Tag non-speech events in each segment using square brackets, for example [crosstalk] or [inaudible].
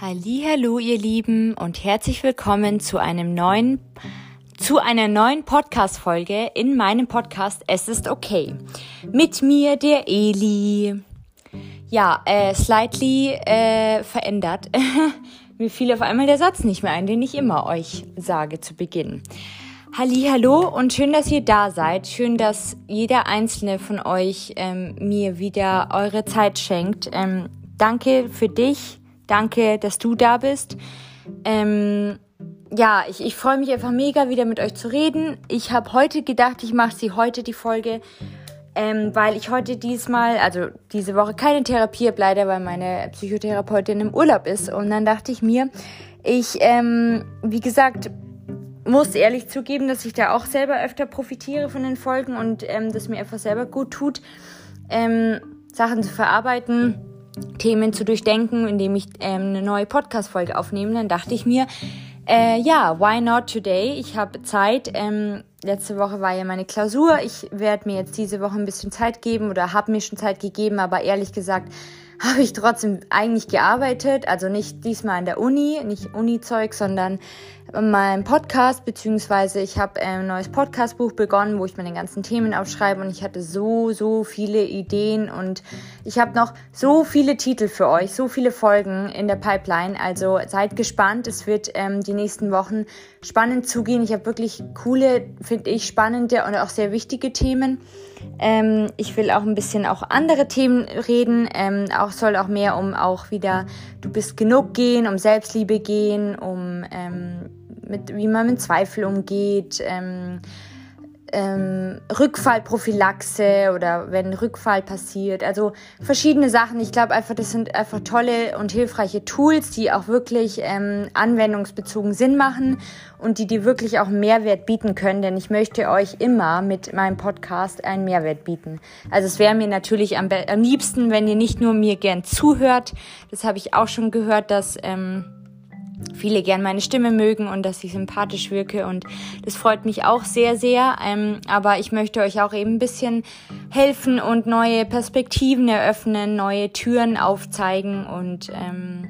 Hallo, ihr Lieben und herzlich willkommen zu einem neuen zu einer neuen Podcast Folge in meinem Podcast Es ist okay. Mit mir der Eli. Ja, äh, slightly äh, verändert. [laughs] mir fiel auf einmal der Satz nicht mehr ein, den ich immer euch sage zu Beginn. Hallo und schön, dass ihr da seid. Schön, dass jeder einzelne von euch ähm, mir wieder eure Zeit schenkt. Ähm, danke für dich Danke, dass du da bist. Ähm, ja, ich, ich freue mich einfach mega wieder mit euch zu reden. Ich habe heute gedacht, ich mache sie heute die Folge, ähm, weil ich heute diesmal, also diese Woche keine Therapie habe, leider, weil meine Psychotherapeutin im Urlaub ist. Und dann dachte ich mir, ich, ähm, wie gesagt, muss ehrlich zugeben, dass ich da auch selber öfter profitiere von den Folgen und ähm, das mir einfach selber gut tut, ähm, Sachen zu verarbeiten Themen zu durchdenken, indem ich ähm, eine neue Podcast-Folge aufnehme. Dann dachte ich mir, äh, ja, why not today? Ich habe Zeit. Ähm, letzte Woche war ja meine Klausur. Ich werde mir jetzt diese Woche ein bisschen Zeit geben oder habe mir schon Zeit gegeben, aber ehrlich gesagt habe ich trotzdem eigentlich gearbeitet. Also nicht diesmal an der Uni, nicht Uni-Zeug, sondern meinem Podcast, beziehungsweise ich habe ein neues Podcastbuch begonnen, wo ich meine ganzen Themen aufschreibe und ich hatte so, so viele Ideen und ich habe noch so viele Titel für euch, so viele Folgen in der Pipeline. Also seid gespannt, es wird ähm, die nächsten Wochen spannend zugehen. Ich habe wirklich coole, finde ich, spannende und auch sehr wichtige Themen. Ähm, ich will auch ein bisschen auch andere Themen reden. Ähm, auch soll auch mehr um auch wieder du bist genug gehen, um Selbstliebe gehen, um ähm, mit, wie man mit Zweifel umgeht, ähm, ähm, Rückfallprophylaxe oder wenn Rückfall passiert. Also verschiedene Sachen. Ich glaube einfach, das sind einfach tolle und hilfreiche Tools, die auch wirklich ähm, anwendungsbezogen Sinn machen und die dir wirklich auch Mehrwert bieten können. Denn ich möchte euch immer mit meinem Podcast einen Mehrwert bieten. Also es wäre mir natürlich am, am liebsten, wenn ihr nicht nur mir gern zuhört. Das habe ich auch schon gehört, dass ähm, viele gern meine Stimme mögen und dass ich sympathisch wirke und das freut mich auch sehr, sehr. Ähm, aber ich möchte euch auch eben ein bisschen helfen und neue Perspektiven eröffnen, neue Türen aufzeigen und ähm,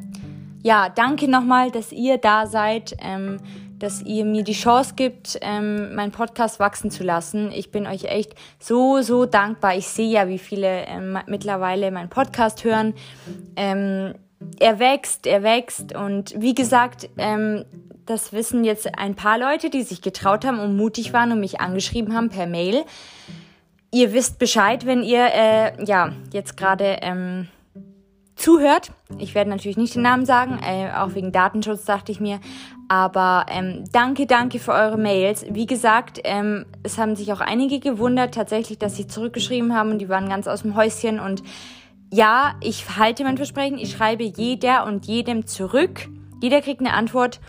ja, danke nochmal, dass ihr da seid, ähm, dass ihr mir die Chance gibt, ähm, meinen Podcast wachsen zu lassen. Ich bin euch echt so, so dankbar. Ich sehe ja, wie viele ähm, mittlerweile meinen Podcast hören. Ähm, er wächst, er wächst. Und wie gesagt, ähm, das wissen jetzt ein paar Leute, die sich getraut haben und mutig waren und mich angeschrieben haben per Mail. Ihr wisst Bescheid, wenn ihr äh, ja jetzt gerade ähm, zuhört. Ich werde natürlich nicht den Namen sagen, äh, auch wegen Datenschutz dachte ich mir. Aber ähm, danke, danke für eure Mails. Wie gesagt, ähm, es haben sich auch einige gewundert tatsächlich, dass sie zurückgeschrieben haben und die waren ganz aus dem Häuschen und ja, ich halte mein Versprechen, ich schreibe jeder und jedem zurück. Jeder kriegt eine Antwort.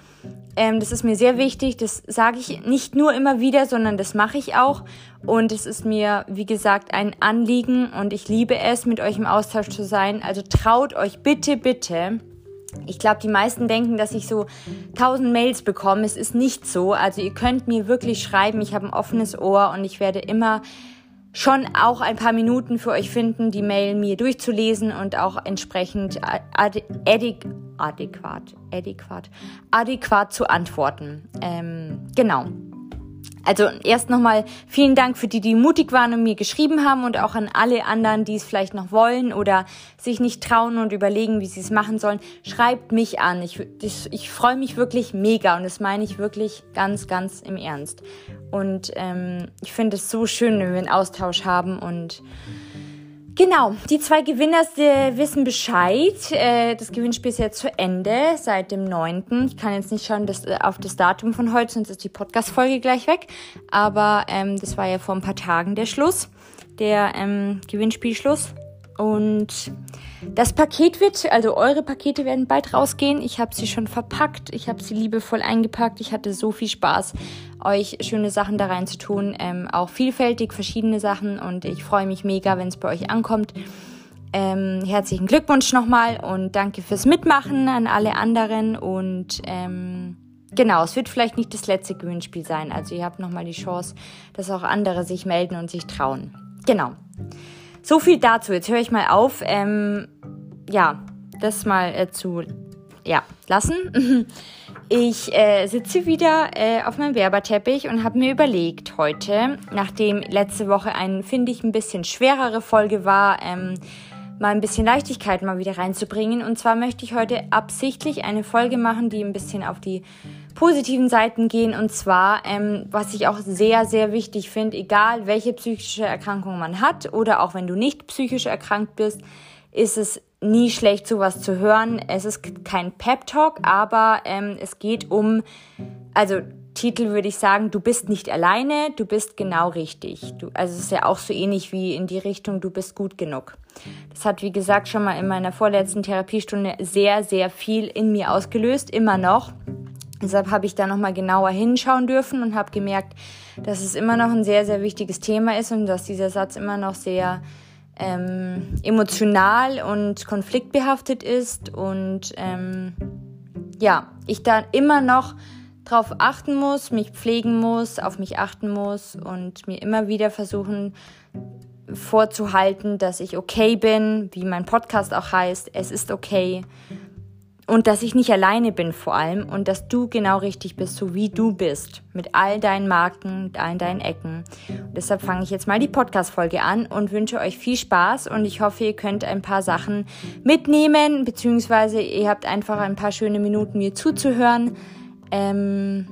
Ähm, das ist mir sehr wichtig. Das sage ich nicht nur immer wieder, sondern das mache ich auch. Und es ist mir, wie gesagt, ein Anliegen und ich liebe es, mit euch im Austausch zu sein. Also traut euch bitte, bitte. Ich glaube, die meisten denken, dass ich so tausend Mails bekomme. Es ist nicht so. Also ihr könnt mir wirklich schreiben. Ich habe ein offenes Ohr und ich werde immer schon auch ein paar Minuten für euch finden, die Mail mir durchzulesen und auch entsprechend ad adäquat, adäquat, adäquat zu antworten. Ähm, genau. Also erst nochmal vielen Dank für die, die mutig waren und mir geschrieben haben und auch an alle anderen, die es vielleicht noch wollen oder sich nicht trauen und überlegen, wie sie es machen sollen. Schreibt mich an. Ich, ich, ich freue mich wirklich mega und das meine ich wirklich ganz, ganz im Ernst. Und ähm, ich finde es so schön, wenn wir einen Austausch haben und Genau, die zwei Gewinner wissen Bescheid. Äh, das Gewinnspiel ist jetzt zu Ende seit dem 9. Ich kann jetzt nicht schauen dass, äh, auf das Datum von heute, sonst ist die Podcast-Folge gleich weg. Aber ähm, das war ja vor ein paar Tagen der Schluss, der ähm, Gewinnspielschluss. Und das Paket wird, also eure Pakete werden bald rausgehen. Ich habe sie schon verpackt, ich habe sie liebevoll eingepackt. Ich hatte so viel Spaß, euch schöne Sachen da rein zu tun. Ähm, auch vielfältig, verschiedene Sachen. Und ich freue mich mega, wenn es bei euch ankommt. Ähm, herzlichen Glückwunsch nochmal und danke fürs Mitmachen an alle anderen. Und ähm, genau, es wird vielleicht nicht das letzte Gewinnspiel sein. Also ihr habt nochmal die Chance, dass auch andere sich melden und sich trauen. Genau. So viel dazu. Jetzt höre ich mal auf. Ähm, ja, das mal äh, zu ja, lassen. [laughs] Ich äh, sitze wieder äh, auf meinem Werberteppich und habe mir überlegt heute, nachdem letzte Woche ein, finde ich, ein bisschen schwerere Folge war, ähm, mal ein bisschen Leichtigkeit mal wieder reinzubringen. Und zwar möchte ich heute absichtlich eine Folge machen, die ein bisschen auf die positiven Seiten gehen. Und zwar, ähm, was ich auch sehr, sehr wichtig finde, egal welche psychische Erkrankung man hat oder auch wenn du nicht psychisch erkrankt bist, ist es nie schlecht, sowas zu hören. Es ist kein Pep-Talk, aber ähm, es geht um, also Titel würde ich sagen, du bist nicht alleine, du bist genau richtig. Du, also es ist ja auch so ähnlich wie in die Richtung, du bist gut genug. Das hat, wie gesagt, schon mal in meiner vorletzten Therapiestunde sehr, sehr viel in mir ausgelöst, immer noch. Deshalb habe ich da nochmal genauer hinschauen dürfen und habe gemerkt, dass es immer noch ein sehr, sehr wichtiges Thema ist und dass dieser Satz immer noch sehr ähm, emotional und konfliktbehaftet ist und ähm, ja, ich da immer noch drauf achten muss, mich pflegen muss, auf mich achten muss und mir immer wieder versuchen vorzuhalten, dass ich okay bin, wie mein Podcast auch heißt, es ist okay und dass ich nicht alleine bin vor allem und dass du genau richtig bist, so wie du bist, mit all deinen Marken, mit all deinen Ecken. Und deshalb fange ich jetzt mal die Podcast-Folge an und wünsche euch viel Spaß und ich hoffe, ihr könnt ein paar Sachen mitnehmen, beziehungsweise ihr habt einfach ein paar schöne Minuten mir zuzuhören. Ähm,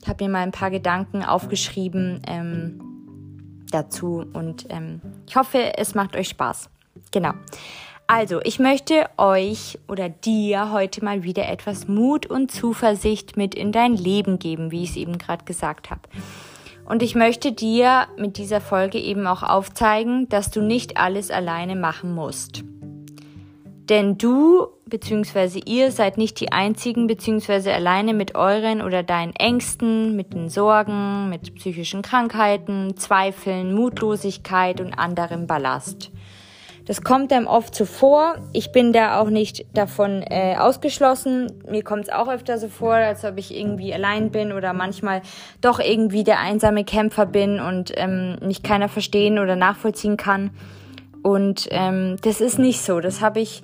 ich habe mir mal ein paar Gedanken aufgeschrieben ähm, dazu und ähm, ich hoffe, es macht euch Spaß. Genau. Also, ich möchte euch oder dir heute mal wieder etwas Mut und Zuversicht mit in dein Leben geben, wie ich es eben gerade gesagt habe. Und ich möchte dir mit dieser Folge eben auch aufzeigen, dass du nicht alles alleine machen musst. Denn du bzw. ihr seid nicht die einzigen bzw. alleine mit euren oder deinen Ängsten, mit den Sorgen, mit psychischen Krankheiten, Zweifeln, Mutlosigkeit und anderem Ballast. Das kommt einem oft so vor. Ich bin da auch nicht davon äh, ausgeschlossen. Mir kommt es auch öfter so vor, als ob ich irgendwie allein bin oder manchmal doch irgendwie der einsame Kämpfer bin und ähm, mich keiner verstehen oder nachvollziehen kann. Und ähm, das ist nicht so. Das habe ich.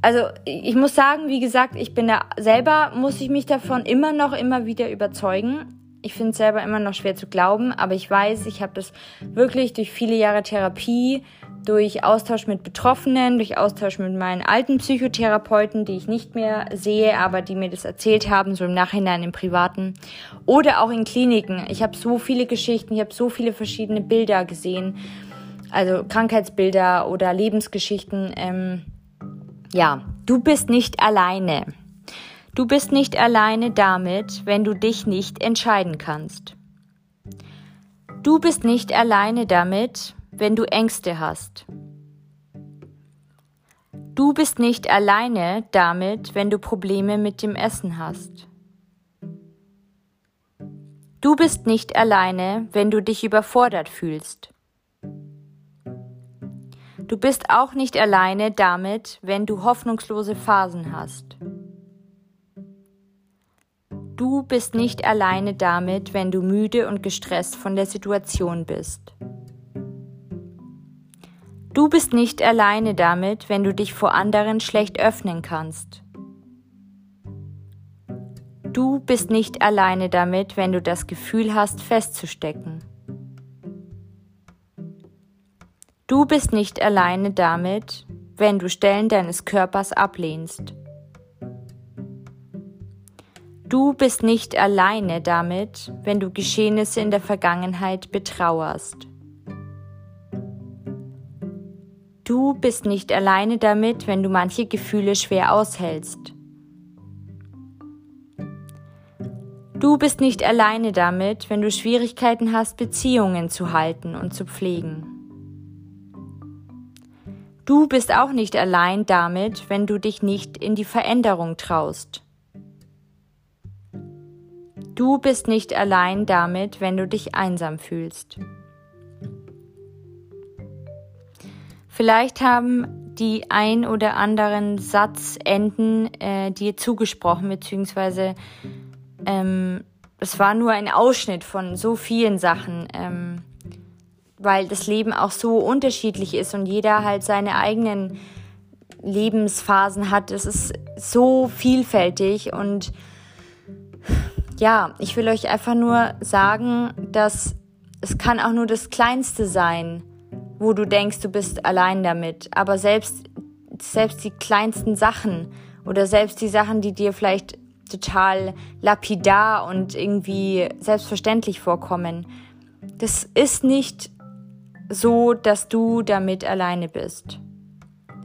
Also ich muss sagen, wie gesagt, ich bin da selber, muss ich mich davon immer noch, immer wieder überzeugen. Ich finde es selber immer noch schwer zu glauben, aber ich weiß, ich habe das wirklich durch viele Jahre Therapie durch Austausch mit Betroffenen, durch Austausch mit meinen alten Psychotherapeuten, die ich nicht mehr sehe, aber die mir das erzählt haben, so im Nachhinein im Privaten. Oder auch in Kliniken. Ich habe so viele Geschichten, ich habe so viele verschiedene Bilder gesehen. Also Krankheitsbilder oder Lebensgeschichten. Ähm, ja, du bist nicht alleine. Du bist nicht alleine damit, wenn du dich nicht entscheiden kannst. Du bist nicht alleine damit, wenn du Ängste hast. Du bist nicht alleine damit, wenn du Probleme mit dem Essen hast. Du bist nicht alleine, wenn du dich überfordert fühlst. Du bist auch nicht alleine damit, wenn du hoffnungslose Phasen hast. Du bist nicht alleine damit, wenn du müde und gestresst von der Situation bist. Du bist nicht alleine damit, wenn du dich vor anderen schlecht öffnen kannst. Du bist nicht alleine damit, wenn du das Gefühl hast, festzustecken. Du bist nicht alleine damit, wenn du Stellen deines Körpers ablehnst. Du bist nicht alleine damit, wenn du Geschehnisse in der Vergangenheit betrauerst. Du bist nicht alleine damit, wenn du manche Gefühle schwer aushältst. Du bist nicht alleine damit, wenn du Schwierigkeiten hast, Beziehungen zu halten und zu pflegen. Du bist auch nicht allein damit, wenn du dich nicht in die Veränderung traust. Du bist nicht allein damit, wenn du dich einsam fühlst. Vielleicht haben die ein oder anderen Satzenden äh, dir zugesprochen, beziehungsweise ähm, es war nur ein Ausschnitt von so vielen Sachen, ähm, weil das Leben auch so unterschiedlich ist und jeder halt seine eigenen Lebensphasen hat. Es ist so vielfältig und ja, ich will euch einfach nur sagen, dass es kann auch nur das Kleinste sein, wo du denkst, du bist allein damit. Aber selbst, selbst die kleinsten Sachen oder selbst die Sachen, die dir vielleicht total lapidar und irgendwie selbstverständlich vorkommen, das ist nicht so, dass du damit alleine bist.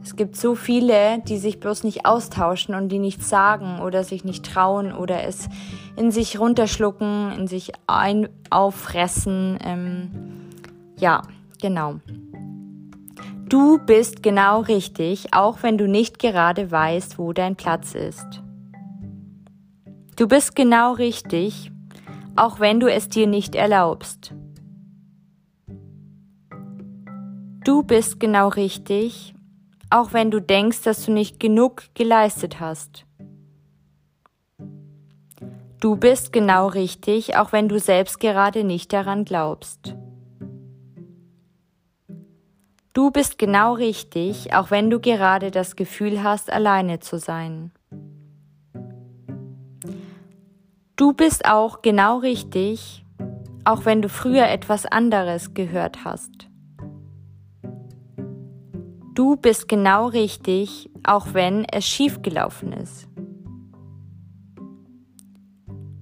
Es gibt so viele, die sich bloß nicht austauschen und die nichts sagen oder sich nicht trauen oder es in sich runterschlucken, in sich ein auffressen. Ähm, ja, genau. Du bist genau richtig, auch wenn du nicht gerade weißt, wo dein Platz ist. Du bist genau richtig, auch wenn du es dir nicht erlaubst. Du bist genau richtig, auch wenn du denkst, dass du nicht genug geleistet hast. Du bist genau richtig, auch wenn du selbst gerade nicht daran glaubst. Du bist genau richtig, auch wenn du gerade das Gefühl hast, alleine zu sein. Du bist auch genau richtig, auch wenn du früher etwas anderes gehört hast. Du bist genau richtig, auch wenn es schiefgelaufen ist.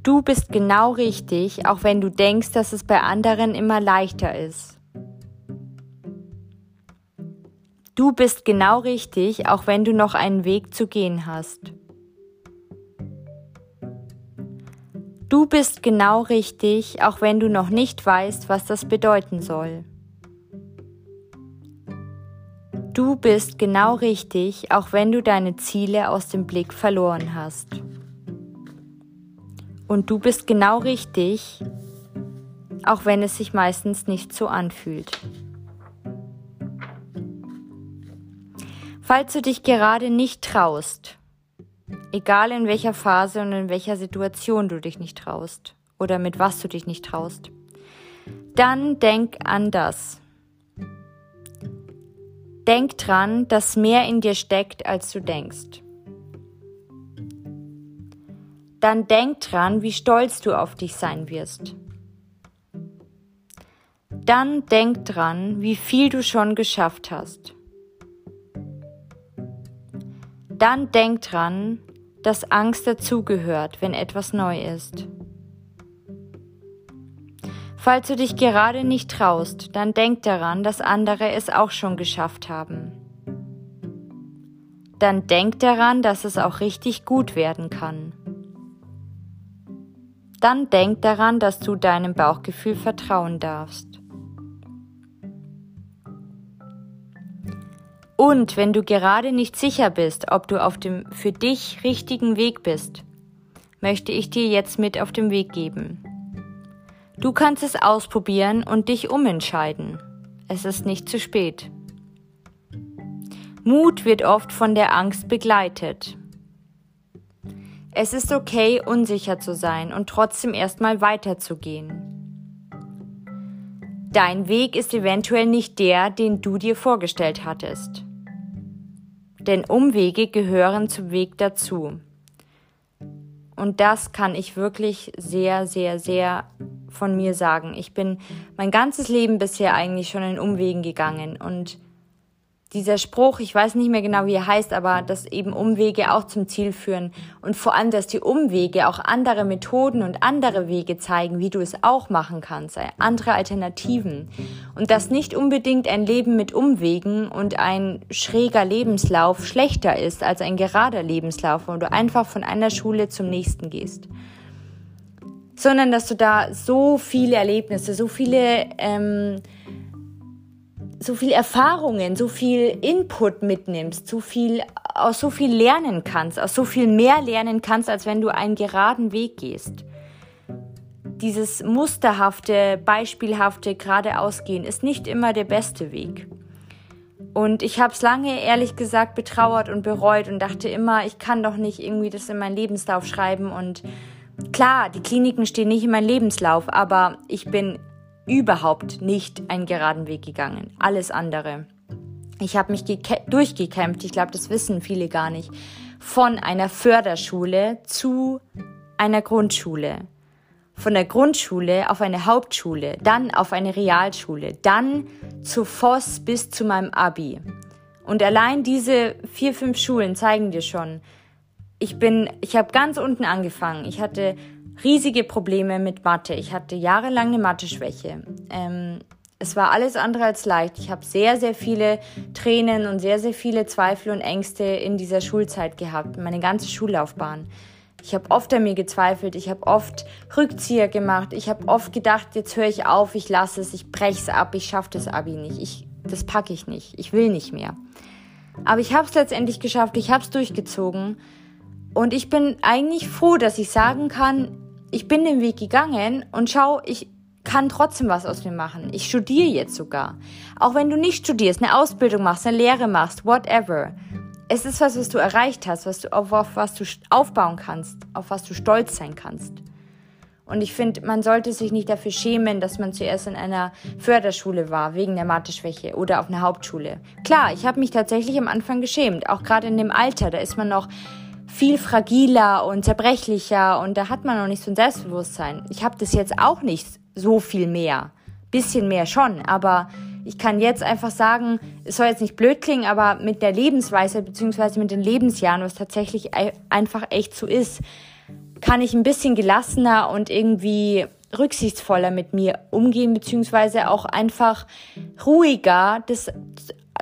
Du bist genau richtig, auch wenn du denkst, dass es bei anderen immer leichter ist. Du bist genau richtig, auch wenn du noch einen Weg zu gehen hast. Du bist genau richtig, auch wenn du noch nicht weißt, was das bedeuten soll. Du bist genau richtig, auch wenn du deine Ziele aus dem Blick verloren hast. Und du bist genau richtig, auch wenn es sich meistens nicht so anfühlt. Falls du dich gerade nicht traust, egal in welcher Phase und in welcher Situation du dich nicht traust oder mit was du dich nicht traust, dann denk an das. Denk dran, dass mehr in dir steckt, als du denkst. Dann denk dran, wie stolz du auf dich sein wirst. Dann denk dran, wie viel du schon geschafft hast. Dann denk dran, dass Angst dazugehört, wenn etwas neu ist. Falls du dich gerade nicht traust, dann denk daran, dass andere es auch schon geschafft haben. Dann denk daran, dass es auch richtig gut werden kann. Dann denk daran, dass du deinem Bauchgefühl vertrauen darfst. Und wenn du gerade nicht sicher bist, ob du auf dem für dich richtigen Weg bist, möchte ich dir jetzt mit auf den Weg geben. Du kannst es ausprobieren und dich umentscheiden. Es ist nicht zu spät. Mut wird oft von der Angst begleitet. Es ist okay, unsicher zu sein und trotzdem erstmal weiterzugehen. Dein Weg ist eventuell nicht der, den du dir vorgestellt hattest. Denn Umwege gehören zum Weg dazu. Und das kann ich wirklich sehr, sehr, sehr von mir sagen. Ich bin mein ganzes Leben bisher eigentlich schon in Umwegen gegangen. Und dieser Spruch, ich weiß nicht mehr genau, wie er heißt, aber dass eben Umwege auch zum Ziel führen. Und vor allem, dass die Umwege auch andere Methoden und andere Wege zeigen, wie du es auch machen kannst, andere Alternativen. Und dass nicht unbedingt ein Leben mit Umwegen und ein schräger Lebenslauf schlechter ist als ein gerader Lebenslauf, wo du einfach von einer Schule zum nächsten gehst sondern dass du da so viele Erlebnisse, so viele, ähm, so viel Erfahrungen, so viel Input mitnimmst, so viel, aus so viel lernen kannst, aus so viel mehr lernen kannst, als wenn du einen geraden Weg gehst. Dieses musterhafte, beispielhafte geradeausgehen ist nicht immer der beste Weg. Und ich habe es lange, ehrlich gesagt, betrauert und bereut und dachte immer, ich kann doch nicht irgendwie das in meinen Lebenslauf schreiben und Klar, die Kliniken stehen nicht in meinem Lebenslauf, aber ich bin überhaupt nicht einen geraden Weg gegangen. Alles andere. Ich habe mich durchgekämpft, ich glaube, das wissen viele gar nicht, von einer Förderschule zu einer Grundschule. Von der Grundschule auf eine Hauptschule, dann auf eine Realschule, dann zu Voss bis zu meinem Abi. Und allein diese vier, fünf Schulen zeigen dir schon, ich bin, ich habe ganz unten angefangen. Ich hatte riesige Probleme mit Mathe. Ich hatte jahrelang eine Mathe-Schwäche. Ähm, es war alles andere als leicht. Ich habe sehr, sehr viele Tränen und sehr, sehr viele Zweifel und Ängste in dieser Schulzeit gehabt, meine ganze Schullaufbahn. Ich habe oft an mir gezweifelt, ich habe oft Rückzieher gemacht, ich habe oft gedacht, jetzt höre ich auf, ich lasse es, ich breche es ab, ich schaffe das Abi nicht, ich, das packe ich nicht, ich will nicht mehr. Aber ich habe es letztendlich geschafft, ich habe es durchgezogen und ich bin eigentlich froh, dass ich sagen kann, ich bin den Weg gegangen und schau, ich kann trotzdem was aus mir machen. Ich studiere jetzt sogar. Auch wenn du nicht studierst, eine Ausbildung machst, eine Lehre machst, whatever. Es ist was, was du erreicht hast, was du, auf, auf was du aufbauen kannst, auf was du stolz sein kannst. Und ich finde, man sollte sich nicht dafür schämen, dass man zuerst in einer Förderschule war, wegen der Mathe-Schwäche oder auf einer Hauptschule. Klar, ich habe mich tatsächlich am Anfang geschämt, auch gerade in dem Alter, da ist man noch viel fragiler und zerbrechlicher und da hat man noch nicht so ein Selbstbewusstsein. Ich habe das jetzt auch nicht so viel mehr. Bisschen mehr schon, aber ich kann jetzt einfach sagen, es soll jetzt nicht blöd klingen, aber mit der Lebensweise beziehungsweise mit den Lebensjahren, was tatsächlich einfach echt so ist, kann ich ein bisschen gelassener und irgendwie rücksichtsvoller mit mir umgehen, beziehungsweise auch einfach ruhiger das,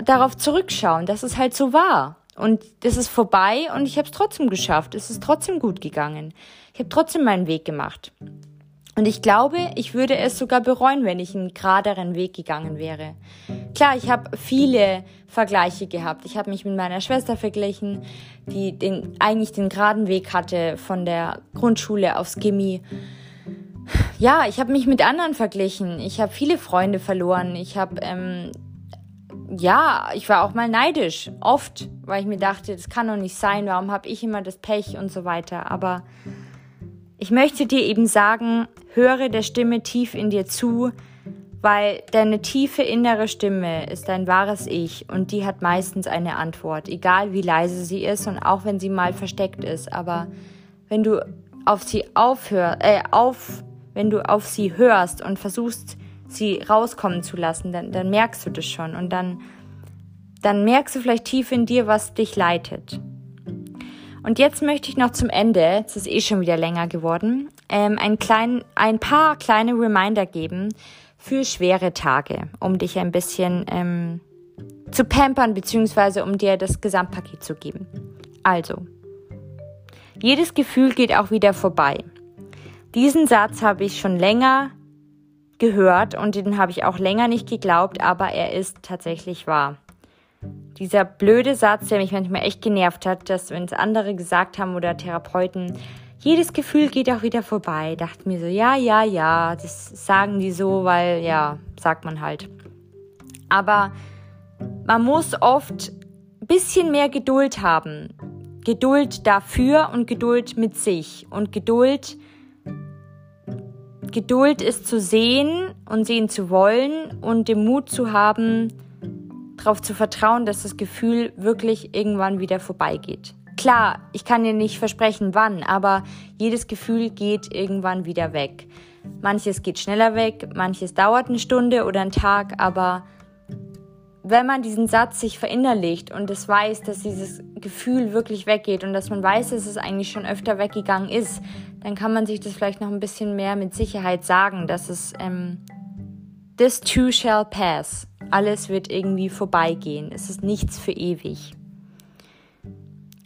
darauf zurückschauen, dass es halt so war. Und das ist vorbei und ich habe es trotzdem geschafft. Es ist trotzdem gut gegangen. Ich habe trotzdem meinen Weg gemacht. Und ich glaube, ich würde es sogar bereuen, wenn ich einen geraderen Weg gegangen wäre. Klar, ich habe viele Vergleiche gehabt. Ich habe mich mit meiner Schwester verglichen, die den, eigentlich den geraden Weg hatte von der Grundschule aufs Gimmi. Ja, ich habe mich mit anderen verglichen. Ich habe viele Freunde verloren. Ich habe, ähm, ja, ich war auch mal neidisch. Oft, weil ich mir dachte, das kann doch nicht sein. Warum habe ich immer das Pech und so weiter. Aber ich möchte dir eben sagen, höre der Stimme tief in dir zu, weil deine tiefe innere Stimme ist dein wahres Ich und die hat meistens eine Antwort, egal wie leise sie ist und auch wenn sie mal versteckt ist. Aber wenn du auf sie aufhörst, äh, auf, wenn du auf sie hörst und versuchst, sie rauskommen zu lassen, dann, dann merkst du das schon und dann, dann merkst du vielleicht tief in dir, was dich leitet. Und jetzt möchte ich noch zum Ende, es ist eh schon wieder länger geworden, ähm, ein, klein, ein paar kleine Reminder geben für schwere Tage, um dich ein bisschen ähm, zu pampern, beziehungsweise um dir das Gesamtpaket zu geben. Also, jedes Gefühl geht auch wieder vorbei. Diesen Satz habe ich schon länger gehört und den habe ich auch länger nicht geglaubt, aber er ist tatsächlich wahr dieser blöde Satz, der mich manchmal echt genervt hat, dass wenn es andere gesagt haben oder Therapeuten, jedes Gefühl geht auch wieder vorbei. Dachte mir so, ja, ja, ja, das sagen die so, weil ja, sagt man halt. Aber man muss oft ein bisschen mehr Geduld haben. Geduld dafür und Geduld mit sich. Und Geduld, Geduld ist zu sehen und sehen zu wollen und den Mut zu haben, darauf zu vertrauen, dass das Gefühl wirklich irgendwann wieder vorbeigeht. Klar, ich kann dir nicht versprechen, wann, aber jedes Gefühl geht irgendwann wieder weg. Manches geht schneller weg, manches dauert eine Stunde oder einen Tag, aber wenn man diesen Satz sich verinnerlicht und es weiß, dass dieses Gefühl wirklich weggeht und dass man weiß, dass es eigentlich schon öfter weggegangen ist, dann kann man sich das vielleicht noch ein bisschen mehr mit Sicherheit sagen, dass es ähm, this too shall pass. Alles wird irgendwie vorbeigehen. Es ist nichts für ewig.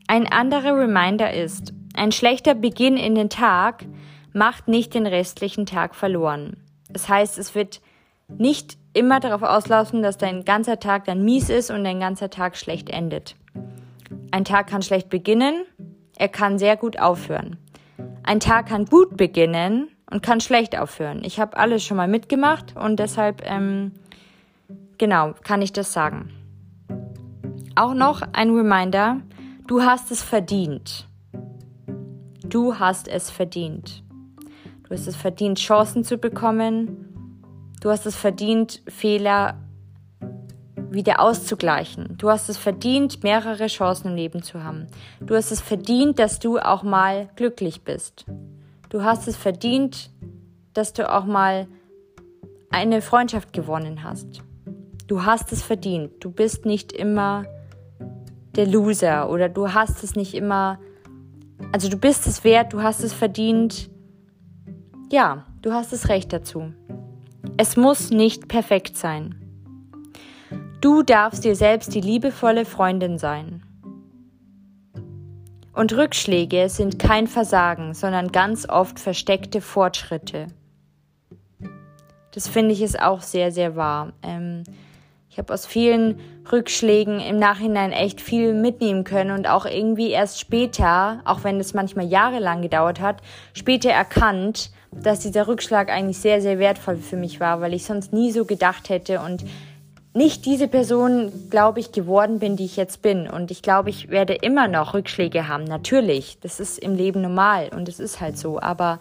Ein anderer Reminder ist, ein schlechter Beginn in den Tag macht nicht den restlichen Tag verloren. Das heißt, es wird nicht immer darauf auslaufen, dass dein ganzer Tag dann mies ist und dein ganzer Tag schlecht endet. Ein Tag kann schlecht beginnen, er kann sehr gut aufhören. Ein Tag kann gut beginnen und kann schlecht aufhören. Ich habe alles schon mal mitgemacht und deshalb ähm, Genau, kann ich das sagen. Auch noch ein Reminder, du hast es verdient. Du hast es verdient. Du hast es verdient, Chancen zu bekommen. Du hast es verdient, Fehler wieder auszugleichen. Du hast es verdient, mehrere Chancen im Leben zu haben. Du hast es verdient, dass du auch mal glücklich bist. Du hast es verdient, dass du auch mal eine Freundschaft gewonnen hast. Du hast es verdient. Du bist nicht immer der Loser oder du hast es nicht immer. Also du bist es wert, du hast es verdient. Ja, du hast das Recht dazu. Es muss nicht perfekt sein. Du darfst dir selbst die liebevolle Freundin sein. Und Rückschläge sind kein Versagen, sondern ganz oft versteckte Fortschritte. Das finde ich ist auch sehr, sehr wahr. Ähm, ich habe aus vielen Rückschlägen im Nachhinein echt viel mitnehmen können und auch irgendwie erst später, auch wenn es manchmal jahrelang gedauert hat, später erkannt, dass dieser Rückschlag eigentlich sehr, sehr wertvoll für mich war, weil ich sonst nie so gedacht hätte und nicht diese Person, glaube ich, geworden bin, die ich jetzt bin. Und ich glaube, ich werde immer noch Rückschläge haben. Natürlich, das ist im Leben normal und es ist halt so. Aber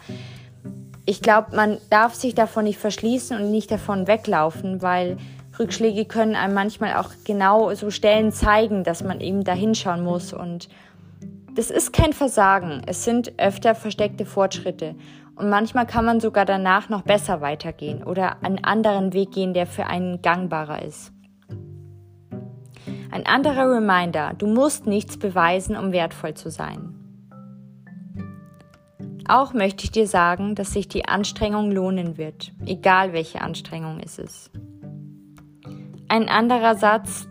ich glaube, man darf sich davon nicht verschließen und nicht davon weglaufen, weil Rückschläge können einem manchmal auch genau so Stellen zeigen, dass man eben da hinschauen muss. Und das ist kein Versagen. Es sind öfter versteckte Fortschritte. Und manchmal kann man sogar danach noch besser weitergehen oder einen anderen Weg gehen, der für einen gangbarer ist. Ein anderer Reminder, du musst nichts beweisen, um wertvoll zu sein. Auch möchte ich dir sagen, dass sich die Anstrengung lohnen wird, egal welche Anstrengung es ist. Ein anderer Satz,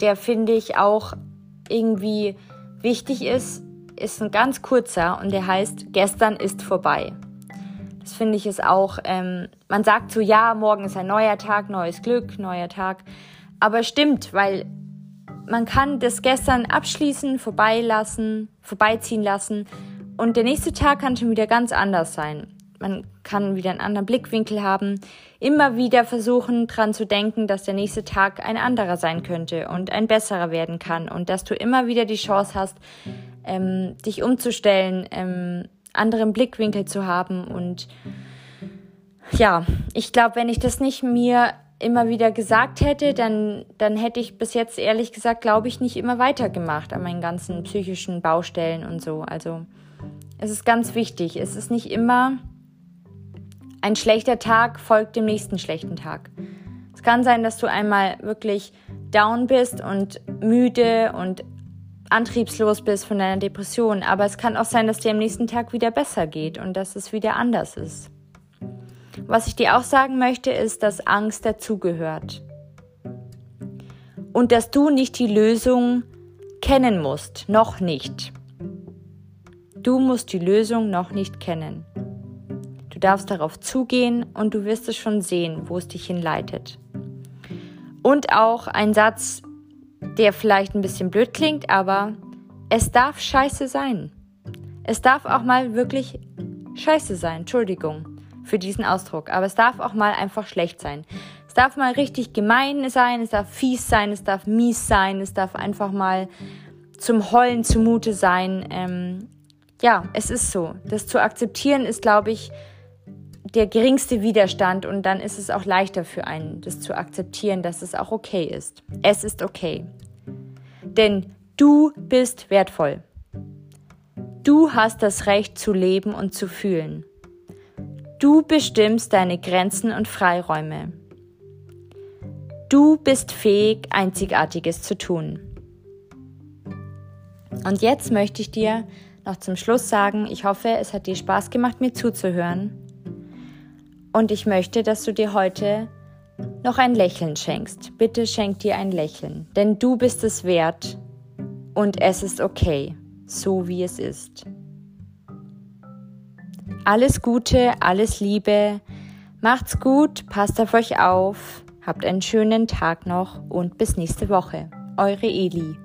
der finde ich auch irgendwie wichtig ist, ist ein ganz kurzer und der heißt, gestern ist vorbei. Das finde ich ist auch, ähm, man sagt so, ja, morgen ist ein neuer Tag, neues Glück, neuer Tag. Aber stimmt, weil man kann das gestern abschließen, vorbeilassen, vorbeiziehen lassen und der nächste Tag kann schon wieder ganz anders sein. Man kann wieder einen anderen Blickwinkel haben, immer wieder versuchen dran zu denken, dass der nächste Tag ein anderer sein könnte und ein besserer werden kann und dass du immer wieder die Chance hast, ähm, dich umzustellen, ähm, anderen Blickwinkel zu haben. Und ja, ich glaube, wenn ich das nicht mir immer wieder gesagt hätte, dann, dann hätte ich bis jetzt ehrlich gesagt, glaube ich, nicht immer weitergemacht an meinen ganzen psychischen Baustellen und so. Also es ist ganz wichtig. Es ist nicht immer ein schlechter Tag folgt dem nächsten schlechten Tag. Es kann sein, dass du einmal wirklich down bist und müde und antriebslos bist von deiner Depression, aber es kann auch sein, dass dir am nächsten Tag wieder besser geht und dass es wieder anders ist. Was ich dir auch sagen möchte, ist, dass Angst dazugehört. Und dass du nicht die Lösung kennen musst, noch nicht. Du musst die Lösung noch nicht kennen. Du darfst darauf zugehen und du wirst es schon sehen, wo es dich hinleitet. Und auch ein Satz, der vielleicht ein bisschen blöd klingt, aber es darf scheiße sein. Es darf auch mal wirklich scheiße sein. Entschuldigung für diesen Ausdruck. Aber es darf auch mal einfach schlecht sein. Es darf mal richtig gemein sein, es darf fies sein, es darf mies sein, es darf einfach mal zum Heulen zumute sein. Ähm, ja, es ist so. Das zu akzeptieren ist, glaube ich, der geringste Widerstand und dann ist es auch leichter für einen, das zu akzeptieren, dass es auch okay ist. Es ist okay. Denn du bist wertvoll. Du hast das Recht zu leben und zu fühlen. Du bestimmst deine Grenzen und Freiräume. Du bist fähig, Einzigartiges zu tun. Und jetzt möchte ich dir noch zum Schluss sagen, ich hoffe, es hat dir Spaß gemacht, mir zuzuhören. Und ich möchte, dass du dir heute noch ein Lächeln schenkst. Bitte schenk dir ein Lächeln, denn du bist es wert und es ist okay, so wie es ist. Alles Gute, alles Liebe, macht's gut, passt auf euch auf, habt einen schönen Tag noch und bis nächste Woche. Eure Eli.